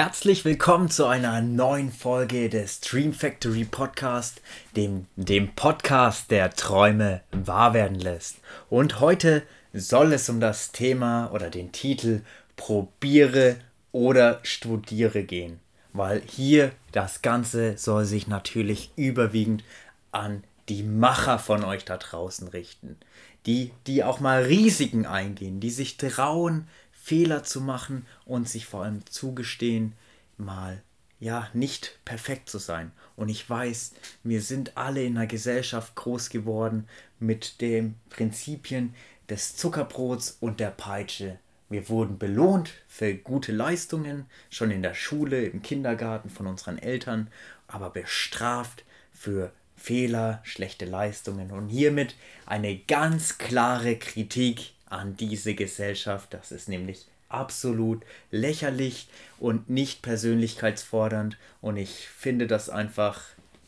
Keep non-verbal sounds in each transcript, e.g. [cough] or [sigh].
Herzlich willkommen zu einer neuen Folge des Dream Factory Podcast, dem, dem Podcast, der Träume wahr werden lässt. Und heute soll es um das Thema oder den Titel Probiere oder Studiere gehen. Weil hier das Ganze soll sich natürlich überwiegend an die Macher von euch da draußen richten. Die, die auch mal Risiken eingehen, die sich trauen, Fehler zu machen und sich vor allem zugestehen, mal ja nicht perfekt zu sein. Und ich weiß, wir sind alle in einer Gesellschaft groß geworden mit den Prinzipien des Zuckerbrots und der Peitsche. Wir wurden belohnt für gute Leistungen, schon in der Schule, im Kindergarten von unseren Eltern, aber bestraft für Fehler, schlechte Leistungen und hiermit eine ganz klare Kritik an diese Gesellschaft. Das ist nämlich absolut lächerlich und nicht persönlichkeitsfordernd und ich finde das einfach,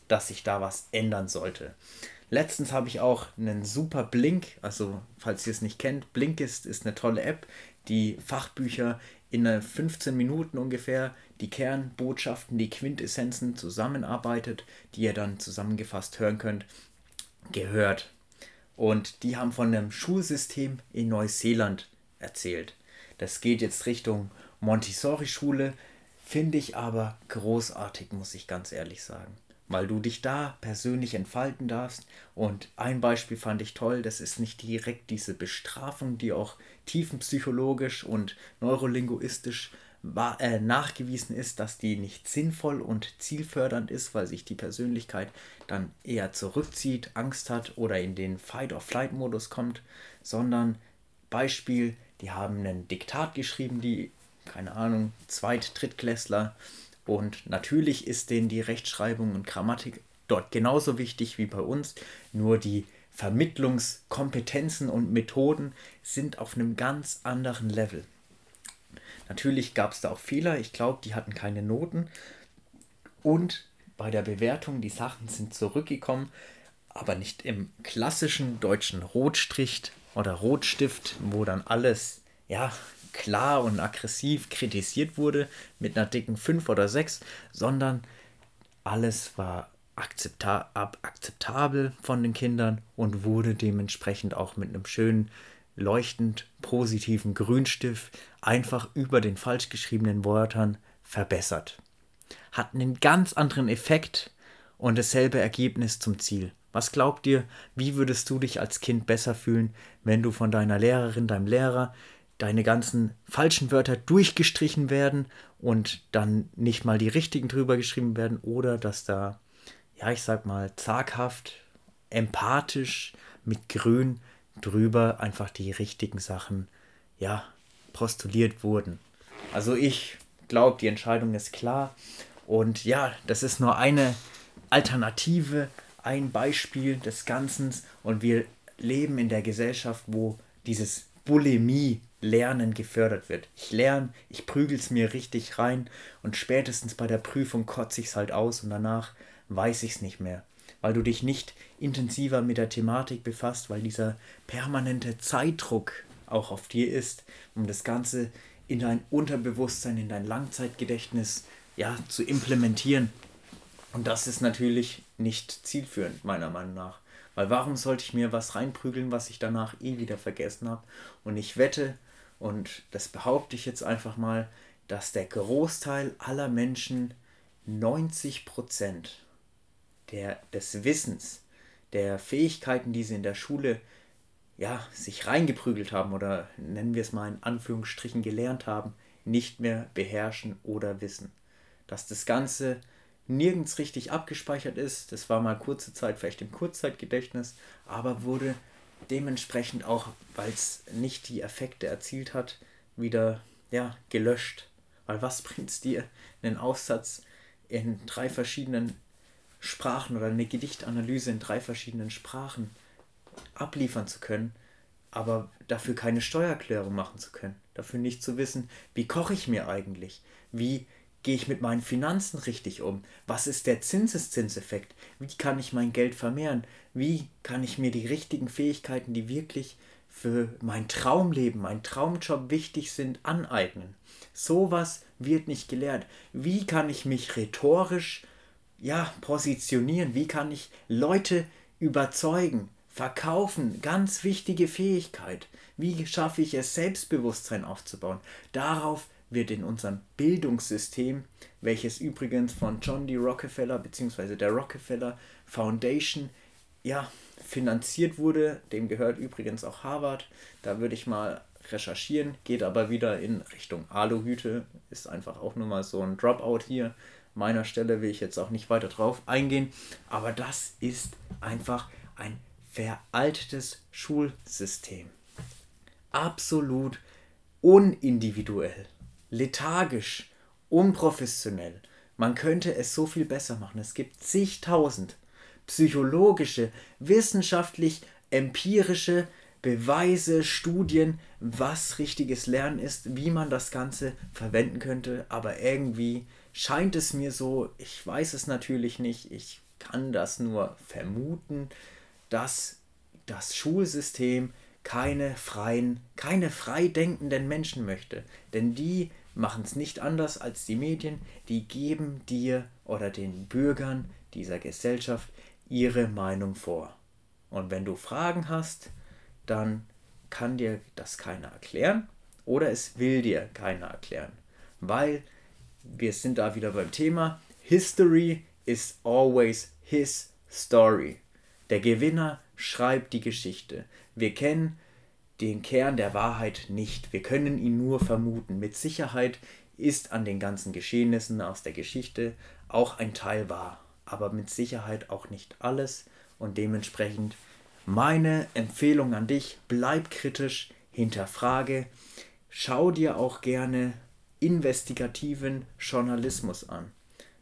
dass sich da was ändern sollte. Letztens habe ich auch einen super Blink, also falls ihr es nicht kennt, Blinkist ist eine tolle App, die Fachbücher in 15 Minuten ungefähr die Kernbotschaften, die Quintessenzen zusammenarbeitet, die ihr dann zusammengefasst hören könnt, gehört. Und die haben von einem Schulsystem in Neuseeland erzählt. Das geht jetzt Richtung Montessori-Schule, finde ich aber großartig, muss ich ganz ehrlich sagen. Weil du dich da persönlich entfalten darfst. Und ein Beispiel fand ich toll, das ist nicht direkt diese Bestrafung, die auch tiefenpsychologisch und neurolinguistisch nachgewiesen ist, dass die nicht sinnvoll und zielfördernd ist, weil sich die Persönlichkeit dann eher zurückzieht, Angst hat oder in den Fight-or-Flight-Modus kommt, sondern Beispiel, die haben einen Diktat geschrieben, die, keine Ahnung, Zweit-, Drittklässler und natürlich ist denen die Rechtschreibung und Grammatik dort genauso wichtig wie bei uns, nur die Vermittlungskompetenzen und Methoden sind auf einem ganz anderen Level. Natürlich gab es da auch Fehler. Ich glaube, die hatten keine Noten. Und bei der Bewertung, die Sachen sind zurückgekommen, aber nicht im klassischen deutschen Rotstrich oder Rotstift, wo dann alles ja klar und aggressiv kritisiert wurde mit einer dicken 5 oder 6, sondern alles war akzepta akzeptabel von den Kindern und wurde dementsprechend auch mit einem schönen leuchtend positiven Grünstift einfach über den falsch geschriebenen Wörtern verbessert. Hat einen ganz anderen Effekt und dasselbe Ergebnis zum Ziel. Was glaubt ihr, wie würdest du dich als Kind besser fühlen, wenn du von deiner Lehrerin, deinem Lehrer deine ganzen falschen Wörter durchgestrichen werden und dann nicht mal die richtigen drüber geschrieben werden oder dass da, ja, ich sag mal, zaghaft, empathisch mit Grün drüber einfach die richtigen Sachen, ja, postuliert wurden. Also ich glaube, die Entscheidung ist klar. Und ja, das ist nur eine Alternative, ein Beispiel des Ganzen. Und wir leben in der Gesellschaft, wo dieses Bulimie-Lernen gefördert wird. Ich lerne, ich prügel es mir richtig rein und spätestens bei der Prüfung kotze ich es halt aus und danach weiß ich es nicht mehr weil du dich nicht intensiver mit der Thematik befasst, weil dieser permanente Zeitdruck auch auf dir ist, um das Ganze in dein Unterbewusstsein, in dein Langzeitgedächtnis ja, zu implementieren. Und das ist natürlich nicht zielführend, meiner Meinung nach. Weil warum sollte ich mir was reinprügeln, was ich danach eh wieder vergessen habe? Und ich wette, und das behaupte ich jetzt einfach mal, dass der Großteil aller Menschen 90 Prozent der, des Wissens, der Fähigkeiten, die sie in der Schule ja, sich reingeprügelt haben oder nennen wir es mal in Anführungsstrichen gelernt haben, nicht mehr beherrschen oder wissen. Dass das Ganze nirgends richtig abgespeichert ist, das war mal kurze Zeit vielleicht im Kurzzeitgedächtnis, aber wurde dementsprechend auch, weil es nicht die Effekte erzielt hat, wieder ja, gelöscht. Weil was [laughs] bringt es dir, einen Aufsatz in drei verschiedenen Sprachen oder eine Gedichtanalyse in drei verschiedenen Sprachen abliefern zu können, aber dafür keine Steuererklärung machen zu können, dafür nicht zu wissen, wie koche ich mir eigentlich, wie gehe ich mit meinen Finanzen richtig um, was ist der Zinseszinseffekt, wie kann ich mein Geld vermehren, wie kann ich mir die richtigen Fähigkeiten, die wirklich für mein Traumleben, mein Traumjob wichtig sind, aneignen. Sowas wird nicht gelehrt. Wie kann ich mich rhetorisch ja, positionieren? Wie kann ich Leute überzeugen, verkaufen? Ganz wichtige Fähigkeit. Wie schaffe ich es, Selbstbewusstsein aufzubauen? Darauf wird in unserem Bildungssystem, welches übrigens von John D. Rockefeller bzw. der Rockefeller Foundation ja, finanziert wurde, dem gehört übrigens auch Harvard, da würde ich mal recherchieren, geht aber wieder in Richtung Aluhüte, ist einfach auch nur mal so ein Dropout hier. Meiner Stelle will ich jetzt auch nicht weiter drauf eingehen, aber das ist einfach ein veraltetes Schulsystem. Absolut unindividuell lethargisch, unprofessionell. Man könnte es so viel besser machen. Es gibt zigtausend psychologische, wissenschaftlich empirische Beweise, Studien, was richtiges Lernen ist, wie man das Ganze verwenden könnte. Aber irgendwie scheint es mir so, ich weiß es natürlich nicht, ich kann das nur vermuten, dass das Schulsystem keine freien, keine frei denkenden Menschen möchte. Denn die machen es nicht anders als die Medien, die geben dir oder den Bürgern dieser Gesellschaft ihre Meinung vor. Und wenn du Fragen hast, dann kann dir das keiner erklären oder es will dir keiner erklären. Weil wir sind da wieder beim Thema, History is always his story. Der Gewinner schreibt die Geschichte. Wir kennen den Kern der Wahrheit nicht. Wir können ihn nur vermuten. Mit Sicherheit ist an den ganzen Geschehnissen aus der Geschichte auch ein Teil wahr, aber mit Sicherheit auch nicht alles und dementsprechend meine Empfehlung an dich, bleib kritisch, hinterfrage, schau dir auch gerne investigativen Journalismus an.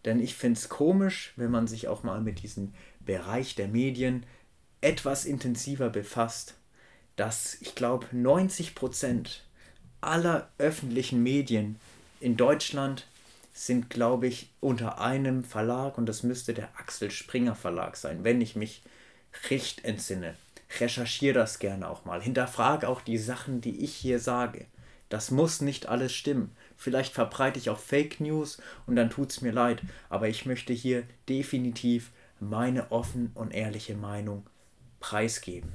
Denn ich finde es komisch, wenn man sich auch mal mit diesem Bereich der Medien etwas intensiver befasst dass ich glaube 90 Prozent aller öffentlichen Medien in Deutschland sind, glaube ich, unter einem Verlag und das müsste der Axel Springer Verlag sein, wenn ich mich recht entsinne. Recherchiere das gerne auch mal. Hinterfrage auch die Sachen, die ich hier sage. Das muss nicht alles stimmen. Vielleicht verbreite ich auch Fake News und dann tut es mir leid. Aber ich möchte hier definitiv meine offen und ehrliche Meinung preisgeben.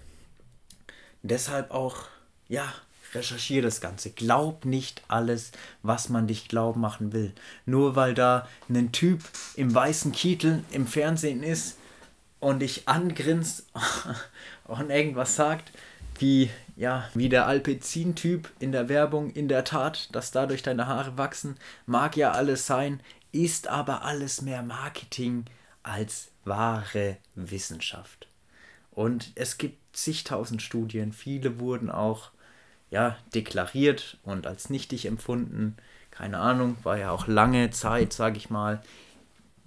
Deshalb auch, ja, recherchiere das Ganze. Glaub nicht alles, was man dich glauben machen will. Nur weil da ein Typ im weißen Kittel im Fernsehen ist und dich angrinst [laughs] und irgendwas sagt, wie, ja, wie der Alpezin-Typ in der Werbung, in der Tat, dass dadurch deine Haare wachsen, mag ja alles sein, ist aber alles mehr Marketing als wahre Wissenschaft. Und es gibt zigtausend Studien, viele wurden auch ja, deklariert und als nichtig empfunden. Keine Ahnung, war ja auch lange Zeit, sage ich mal.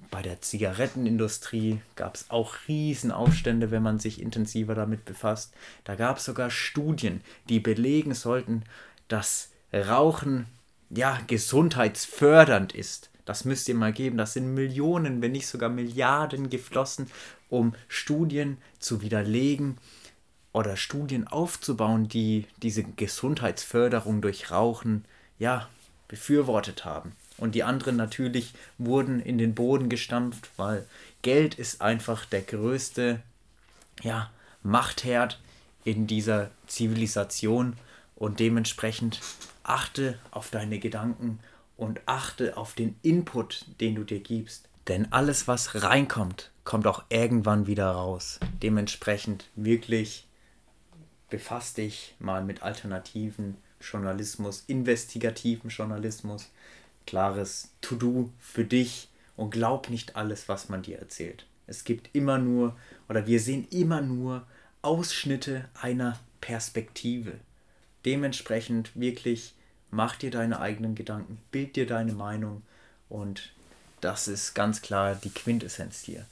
Bei der Zigarettenindustrie gab es auch Riesenaufstände, wenn man sich intensiver damit befasst. Da gab es sogar Studien, die belegen sollten, dass Rauchen ja gesundheitsfördernd ist. Das müsst ihr mal geben. Das sind Millionen, wenn nicht sogar Milliarden geflossen, um Studien zu widerlegen oder Studien aufzubauen, die diese Gesundheitsförderung durch Rauchen ja befürwortet haben. Und die anderen natürlich wurden in den Boden gestampft, weil Geld ist einfach der größte ja, Machtherd in dieser Zivilisation und dementsprechend achte auf deine Gedanken und achte auf den Input, den du dir gibst. Denn alles, was reinkommt, kommt auch irgendwann wieder raus. Dementsprechend wirklich befasst dich mal mit alternativen Journalismus, investigativen Journalismus, klares To-Do für dich und glaub nicht alles, was man dir erzählt. Es gibt immer nur oder wir sehen immer nur Ausschnitte einer Perspektive. Dementsprechend wirklich mach dir deine eigenen Gedanken, bild dir deine Meinung und das ist ganz klar die Quintessenz hier.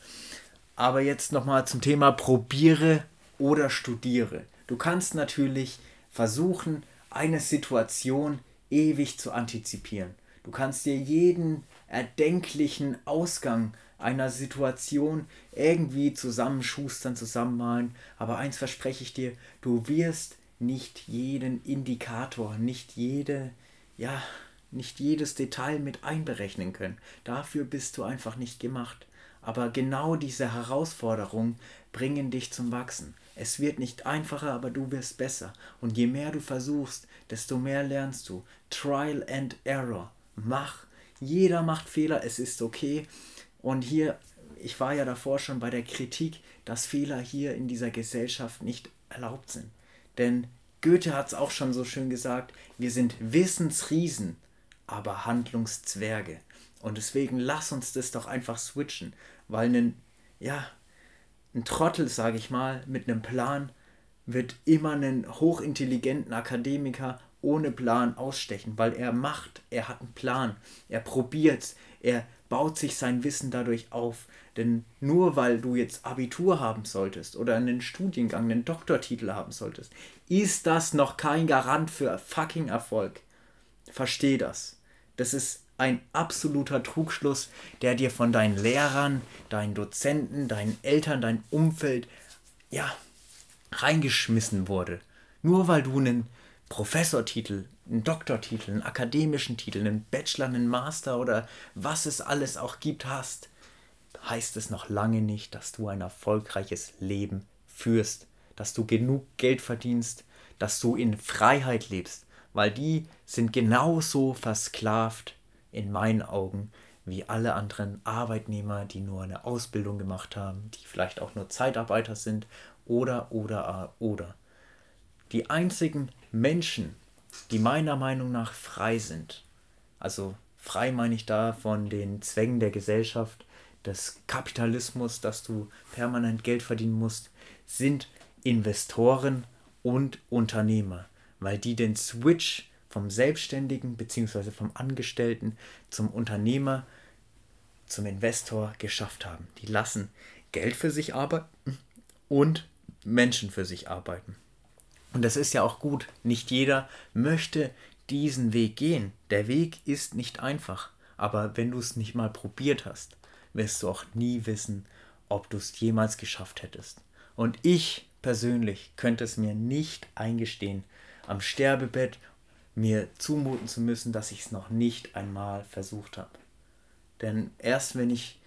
Aber jetzt nochmal zum Thema probiere oder studiere. Du kannst natürlich versuchen, eine Situation ewig zu antizipieren. Du kannst dir jeden erdenklichen Ausgang einer Situation irgendwie zusammenschustern, zusammenmalen. Aber eins verspreche ich dir, du wirst nicht jeden Indikator, nicht jede, ja, nicht jedes Detail mit einberechnen können. Dafür bist du einfach nicht gemacht. Aber genau diese Herausforderungen bringen dich zum Wachsen. Es wird nicht einfacher, aber du wirst besser. Und je mehr du versuchst, desto mehr lernst du. Trial and Error. Mach. Jeder macht Fehler, es ist okay. Und hier, ich war ja davor schon bei der Kritik, dass Fehler hier in dieser Gesellschaft nicht erlaubt sind. Denn Goethe hat es auch schon so schön gesagt, wir sind Wissensriesen, aber Handlungszwerge. Und deswegen lass uns das doch einfach switchen, weil ein, ja, ein Trottel, sage ich mal, mit einem Plan wird immer einen hochintelligenten Akademiker ohne Plan ausstechen, weil er macht, er hat einen Plan, er probiert, er baut sich sein Wissen dadurch auf. Denn nur weil du jetzt Abitur haben solltest oder einen Studiengang, einen Doktortitel haben solltest, ist das noch kein Garant für fucking Erfolg. Versteh das. Das ist ein absoluter Trugschluss, der dir von deinen Lehrern, deinen Dozenten, deinen Eltern, dein Umfeld, ja, reingeschmissen wurde. Nur weil du einen Professortitel, einen Doktortitel, einen akademischen Titel, einen Bachelor, einen Master oder was es alles auch gibt hast, heißt es noch lange nicht, dass du ein erfolgreiches Leben führst, dass du genug Geld verdienst, dass du in Freiheit lebst, weil die sind genauso versklavt in meinen Augen wie alle anderen Arbeitnehmer, die nur eine Ausbildung gemacht haben, die vielleicht auch nur Zeitarbeiter sind oder oder oder. Die einzigen Menschen, die meiner Meinung nach frei sind, also frei meine ich da von den Zwängen der Gesellschaft, des Kapitalismus, dass du permanent Geld verdienen musst, sind Investoren und Unternehmer, weil die den Switch vom Selbstständigen bzw. vom Angestellten zum Unternehmer, zum Investor geschafft haben. Die lassen Geld für sich arbeiten und Menschen für sich arbeiten. Und das ist ja auch gut. Nicht jeder möchte diesen Weg gehen. Der Weg ist nicht einfach. Aber wenn du es nicht mal probiert hast, wirst du auch nie wissen, ob du es jemals geschafft hättest. Und ich persönlich könnte es mir nicht eingestehen, am Sterbebett mir zumuten zu müssen, dass ich es noch nicht einmal versucht habe. Denn erst wenn ich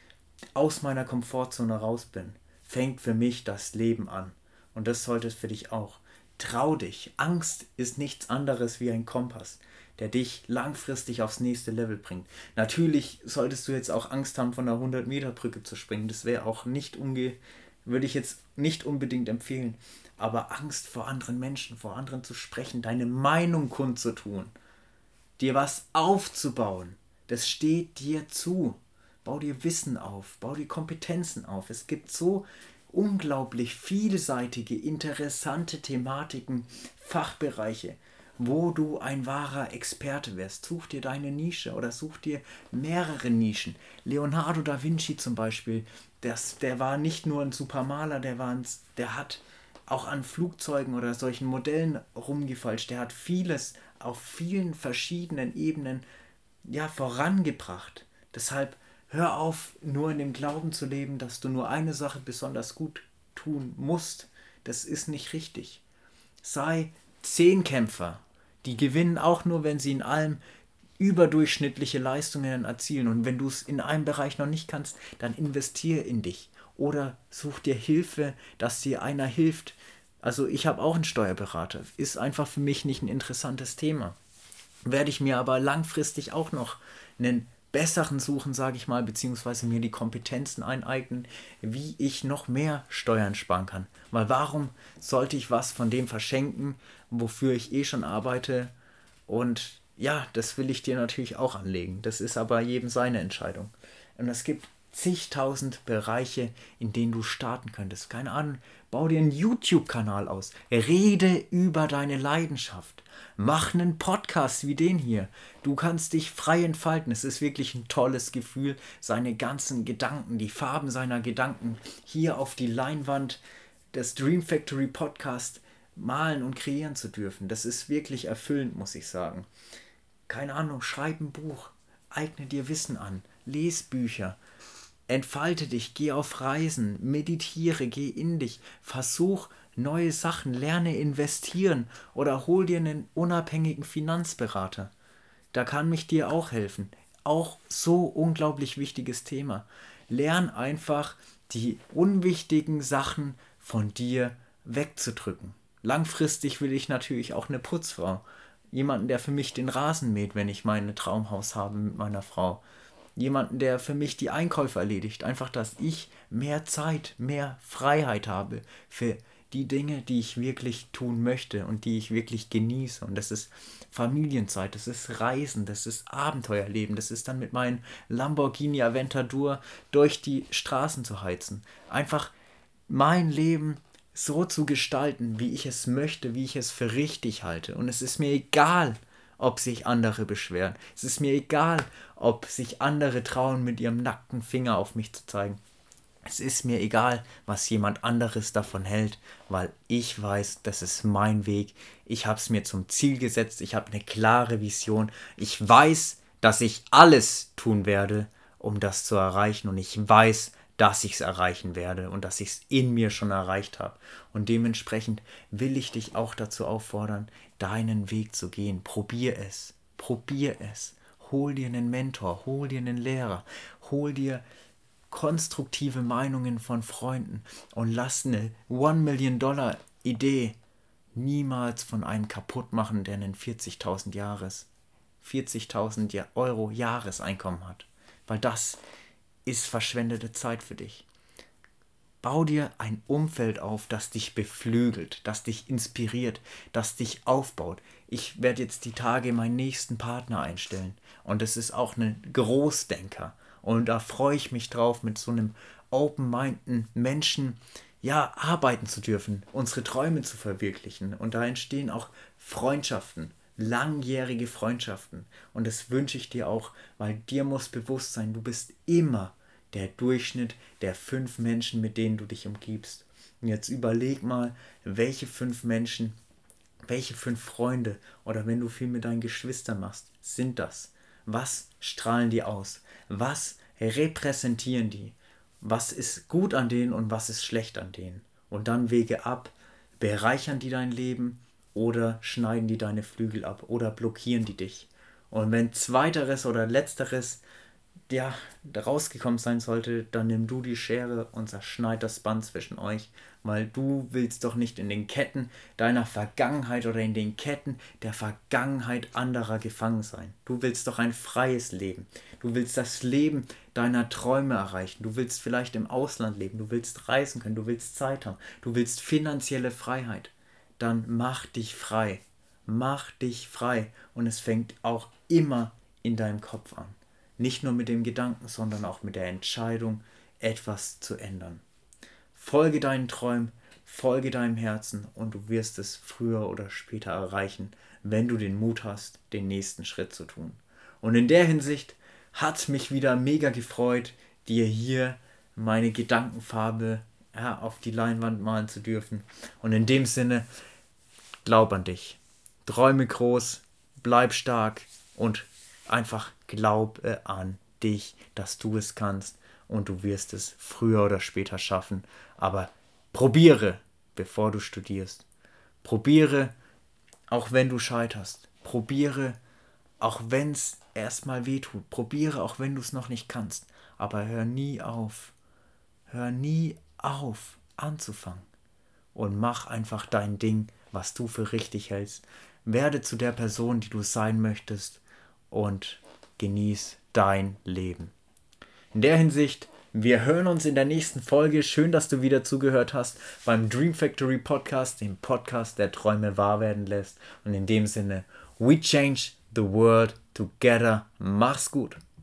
aus meiner Komfortzone raus bin, fängt für mich das Leben an. Und das sollte es für dich auch. Trau dich. Angst ist nichts anderes wie ein Kompass, der dich langfristig aufs nächste Level bringt. Natürlich solltest du jetzt auch Angst haben, von der 100-Meter-Brücke zu springen. Das wäre auch nicht unge würde ich jetzt nicht unbedingt empfehlen aber Angst vor anderen Menschen, vor anderen zu sprechen, deine Meinung kundzutun, dir was aufzubauen, das steht dir zu. Bau dir Wissen auf, bau dir Kompetenzen auf. Es gibt so unglaublich vielseitige, interessante Thematiken, Fachbereiche, wo du ein wahrer Experte wirst. Such dir deine Nische oder such dir mehrere Nischen. Leonardo da Vinci zum Beispiel, das, der war nicht nur ein Supermaler, der, war ein, der hat auch an Flugzeugen oder solchen Modellen rumgefalscht. Der hat vieles auf vielen verschiedenen Ebenen ja vorangebracht. Deshalb hör auf, nur in dem Glauben zu leben, dass du nur eine Sache besonders gut tun musst. Das ist nicht richtig. Sei Zehnkämpfer. Die gewinnen auch nur, wenn sie in allem überdurchschnittliche Leistungen erzielen. Und wenn du es in einem Bereich noch nicht kannst, dann investiere in dich. Oder such dir Hilfe, dass dir einer hilft, also ich habe auch einen Steuerberater. Ist einfach für mich nicht ein interessantes Thema. Werde ich mir aber langfristig auch noch einen besseren suchen, sage ich mal, beziehungsweise mir die Kompetenzen eineignen, wie ich noch mehr Steuern sparen kann. Weil warum sollte ich was von dem verschenken, wofür ich eh schon arbeite? Und ja, das will ich dir natürlich auch anlegen. Das ist aber jedem seine Entscheidung. Und es gibt zigtausend Bereiche, in denen du starten könntest. Keine Ahnung, bau dir einen YouTube-Kanal aus. Rede über deine Leidenschaft. Mach einen Podcast wie den hier. Du kannst dich frei entfalten. Es ist wirklich ein tolles Gefühl, seine ganzen Gedanken, die Farben seiner Gedanken hier auf die Leinwand des Dream Factory Podcast malen und kreieren zu dürfen. Das ist wirklich erfüllend, muss ich sagen. Keine Ahnung, schreib ein Buch, eigne dir Wissen an, les Bücher, Entfalte dich, geh auf Reisen, meditiere, geh in dich, versuch neue Sachen, lerne investieren oder hol dir einen unabhängigen Finanzberater. Da kann mich dir auch helfen. Auch so unglaublich wichtiges Thema. Lern einfach die unwichtigen Sachen von dir wegzudrücken. Langfristig will ich natürlich auch eine Putzfrau. Jemanden, der für mich den Rasen mäht, wenn ich mein Traumhaus habe mit meiner Frau. Jemanden, der für mich die Einkäufe erledigt. Einfach, dass ich mehr Zeit, mehr Freiheit habe für die Dinge, die ich wirklich tun möchte und die ich wirklich genieße. Und das ist Familienzeit, das ist Reisen, das ist Abenteuerleben, das ist dann mit meinem Lamborghini Aventador durch die Straßen zu heizen. Einfach mein Leben so zu gestalten, wie ich es möchte, wie ich es für richtig halte. Und es ist mir egal, ob sich andere beschweren. Es ist mir egal, ob sich andere trauen, mit ihrem nackten Finger auf mich zu zeigen. Es ist mir egal, was jemand anderes davon hält, weil ich weiß, das ist mein Weg. Ich habe es mir zum Ziel gesetzt. Ich habe eine klare Vision. Ich weiß, dass ich alles tun werde, um das zu erreichen. Und ich weiß, dass ich es erreichen werde und dass ich es in mir schon erreicht habe. Und dementsprechend will ich dich auch dazu auffordern, deinen Weg zu gehen. Probier es. Probier es. Hol dir einen Mentor, hol dir einen Lehrer, hol dir konstruktive Meinungen von Freunden und lass eine One Million Dollar Idee niemals von einem kaputt machen, der einen 40.000 Jahres, 40.000 Euro Jahreseinkommen hat. Weil das ist verschwendete Zeit für dich. Bau dir ein Umfeld auf, das dich beflügelt, das dich inspiriert, das dich aufbaut. Ich werde jetzt die Tage meinen nächsten Partner einstellen. Und es ist auch ein Großdenker. Und da freue ich mich drauf, mit so einem open-mindeden Menschen ja, arbeiten zu dürfen, unsere Träume zu verwirklichen. Und da entstehen auch Freundschaften, langjährige Freundschaften. Und das wünsche ich dir auch, weil dir muss bewusst sein, du bist immer der Durchschnitt der fünf Menschen, mit denen du dich umgibst. Und jetzt überleg mal, welche fünf Menschen, welche fünf Freunde oder wenn du viel mit deinen Geschwistern machst, sind das? Was strahlen die aus? Was repräsentieren die? Was ist gut an denen und was ist schlecht an denen? Und dann wege ab, bereichern die dein Leben oder schneiden die deine Flügel ab oder blockieren die dich? Und wenn zweiteres oder letzteres ja, rausgekommen sein sollte, dann nimm du die Schere und zerschneid das Band zwischen euch, weil du willst doch nicht in den Ketten deiner Vergangenheit oder in den Ketten der Vergangenheit anderer gefangen sein. Du willst doch ein freies Leben. Du willst das Leben deiner Träume erreichen. Du willst vielleicht im Ausland leben. Du willst reisen können. Du willst Zeit haben. Du willst finanzielle Freiheit. Dann mach dich frei. Mach dich frei. Und es fängt auch immer in deinem Kopf an. Nicht nur mit dem Gedanken, sondern auch mit der Entscheidung, etwas zu ändern. Folge deinen Träumen, folge deinem Herzen und du wirst es früher oder später erreichen, wenn du den Mut hast, den nächsten Schritt zu tun. Und in der Hinsicht hat mich wieder mega gefreut, dir hier meine Gedankenfarbe ja, auf die Leinwand malen zu dürfen. Und in dem Sinne, glaub an dich. Träume groß, bleib stark und Einfach glaube an dich, dass du es kannst und du wirst es früher oder später schaffen. Aber probiere, bevor du studierst. Probiere, auch wenn du scheiterst. Probiere, auch wenn es erstmal wehtut. Probiere, auch wenn du es noch nicht kannst. Aber hör nie auf. Hör nie auf anzufangen. Und mach einfach dein Ding, was du für richtig hältst. Werde zu der Person, die du sein möchtest und genieß dein Leben. In der Hinsicht, wir hören uns in der nächsten Folge. Schön, dass du wieder zugehört hast beim Dream Factory Podcast, dem Podcast, der Träume wahr werden lässt. Und in dem Sinne, we change the world together. Mach's gut.